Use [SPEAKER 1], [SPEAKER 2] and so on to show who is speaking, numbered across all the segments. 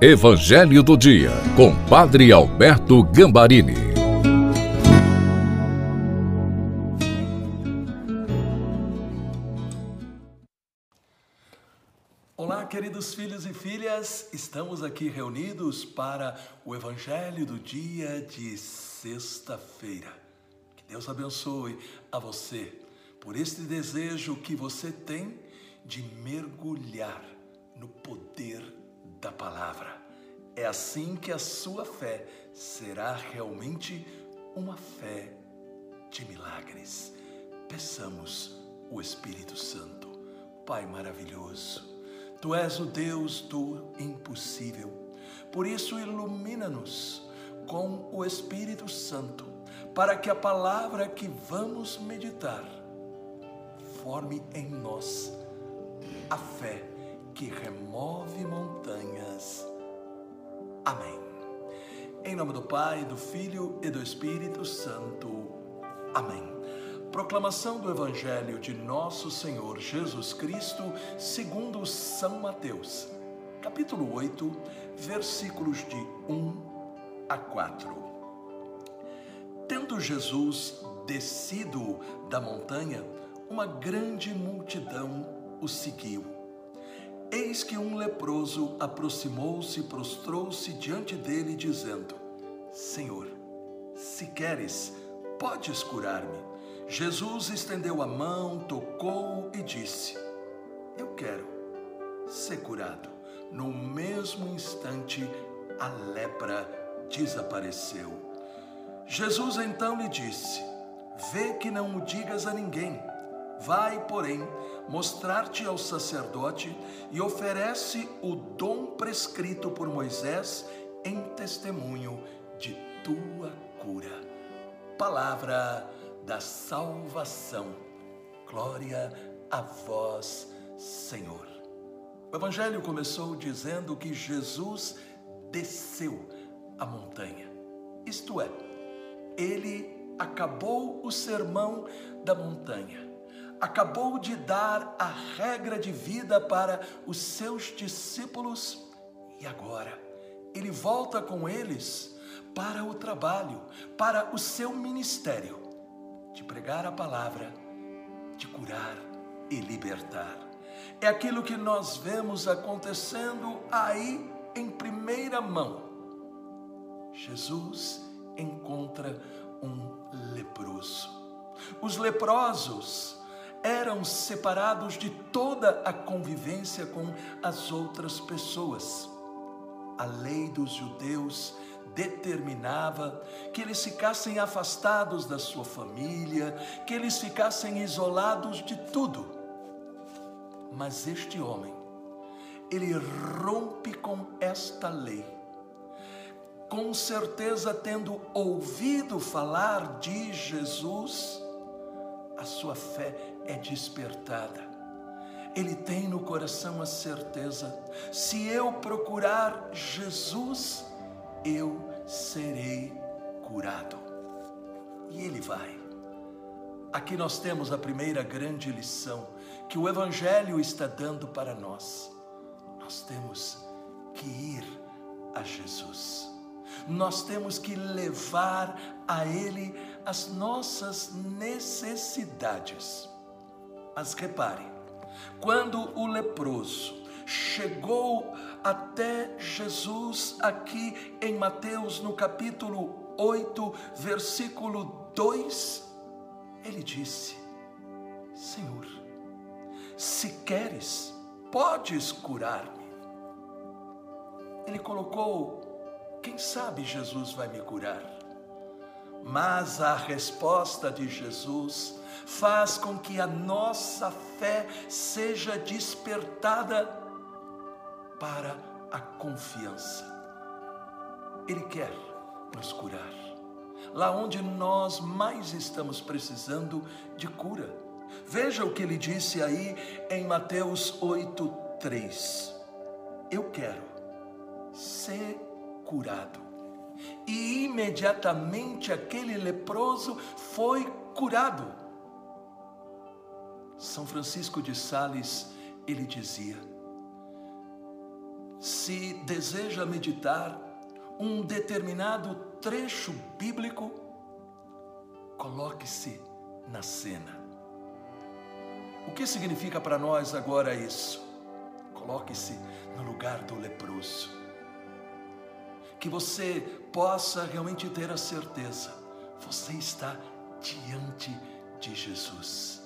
[SPEAKER 1] Evangelho do Dia, com Padre Alberto Gambarini.
[SPEAKER 2] Olá, queridos filhos e filhas, estamos aqui reunidos para o Evangelho do Dia de sexta-feira. Que Deus abençoe a você por este desejo que você tem de mergulhar no poder da palavra. É assim que a sua fé será realmente uma fé de milagres. Peçamos o Espírito Santo. Pai maravilhoso, tu és o Deus do impossível. Por isso, ilumina-nos com o Espírito Santo, para que a palavra que vamos meditar forme em nós a fé que remove montanhas. Amém. Em nome do Pai, do Filho e do Espírito Santo. Amém. Proclamação do Evangelho de Nosso Senhor Jesus Cristo, segundo São Mateus, capítulo 8, versículos de 1 a 4. Tendo Jesus descido da montanha, uma grande multidão o seguiu. Eis que um leproso aproximou-se e prostrou-se diante dele, dizendo: Senhor, se queres, podes curar-me. Jesus estendeu a mão, tocou e disse: Eu quero ser curado. No mesmo instante, a lepra desapareceu. Jesus então lhe disse: Vê que não o digas a ninguém Vai, porém, mostrar-te ao sacerdote e oferece o dom prescrito por Moisés em testemunho de tua cura. Palavra da salvação. Glória a vós, Senhor. O Evangelho começou dizendo que Jesus desceu a montanha. Isto é, ele acabou o sermão da montanha acabou de dar a regra de vida para os seus discípulos e agora ele volta com eles para o trabalho, para o seu ministério de pregar a palavra, de curar e libertar. É aquilo que nós vemos acontecendo aí em primeira mão. Jesus encontra um leproso. Os leprosos eram separados de toda a convivência com as outras pessoas. A lei dos judeus determinava que eles ficassem afastados da sua família, que eles ficassem isolados de tudo. Mas este homem, ele rompe com esta lei. Com certeza, tendo ouvido falar de Jesus, a sua fé é despertada. Ele tem no coração a certeza: se eu procurar Jesus, eu serei curado. E ele vai. Aqui nós temos a primeira grande lição que o Evangelho está dando para nós. Nós temos que ir a Jesus nós temos que levar a Ele as nossas necessidades. Mas repare, quando o leproso chegou até Jesus aqui em Mateus, no capítulo 8, versículo 2, ele disse: Senhor, se queres, podes curar-me. Ele colocou quem sabe Jesus vai me curar? Mas a resposta de Jesus faz com que a nossa fé seja despertada para a confiança. Ele quer nos curar. Lá onde nós mais estamos precisando de cura. Veja o que ele disse aí em Mateus 8:3. Eu quero ser curado. E imediatamente aquele leproso foi curado. São Francisco de Sales, ele dizia: se deseja meditar um determinado trecho bíblico, coloque-se na cena. O que significa para nós agora isso? Coloque-se no lugar do leproso. Que você possa realmente ter a certeza, você está diante de Jesus.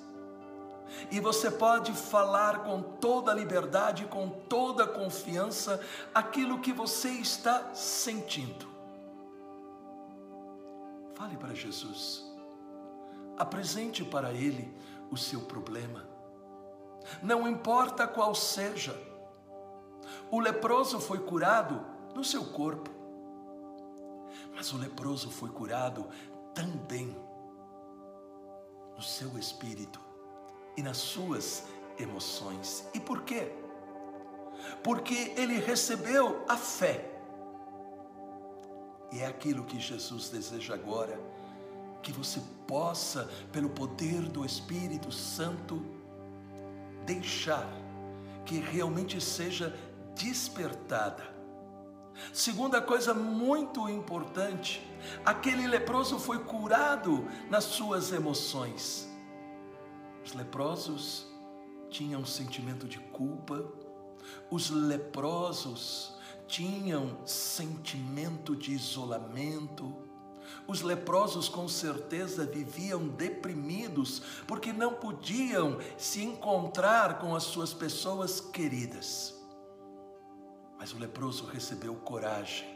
[SPEAKER 2] E você pode falar com toda liberdade, com toda confiança, aquilo que você está sentindo. Fale para Jesus. Apresente para Ele o seu problema. Não importa qual seja. O leproso foi curado no seu corpo, mas o leproso foi curado também no seu espírito e nas suas emoções. E por quê? Porque ele recebeu a fé. E é aquilo que Jesus deseja agora, que você possa, pelo poder do Espírito Santo, deixar que realmente seja despertada. Segunda coisa muito importante, aquele leproso foi curado nas suas emoções. Os leprosos tinham um sentimento de culpa, os leprosos tinham sentimento de isolamento, os leprosos com certeza viviam deprimidos porque não podiam se encontrar com as suas pessoas queridas. Mas o leproso recebeu coragem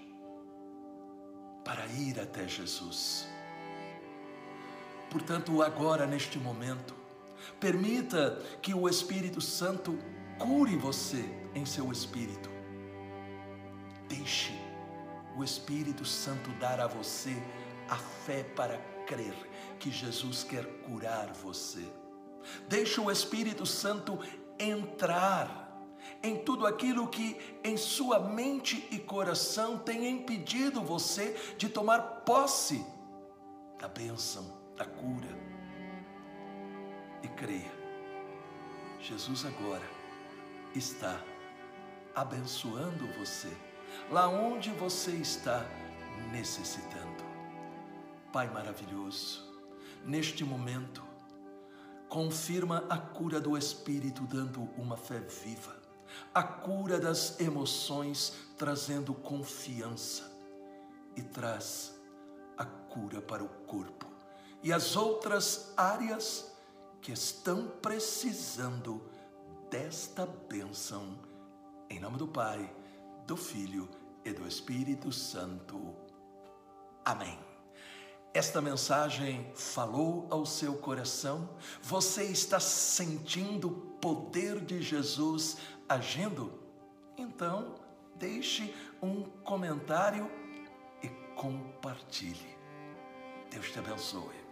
[SPEAKER 2] para ir até Jesus. Portanto, agora, neste momento, permita que o Espírito Santo cure você em seu espírito. Deixe o Espírito Santo dar a você a fé para crer que Jesus quer curar você. Deixe o Espírito Santo entrar em tudo aquilo que em sua mente e coração tem impedido você de tomar posse da bênção, da cura. E creia, Jesus agora está abençoando você lá onde você está necessitando. Pai maravilhoso, neste momento, confirma a cura do Espírito, dando uma fé viva, a cura das emoções, trazendo confiança, e traz a cura para o corpo e as outras áreas que estão precisando desta bênção. Em nome do Pai, do Filho e do Espírito Santo. Amém. Esta mensagem falou ao seu coração? Você está sentindo o poder de Jesus agindo? Então, deixe um comentário e compartilhe. Deus te abençoe.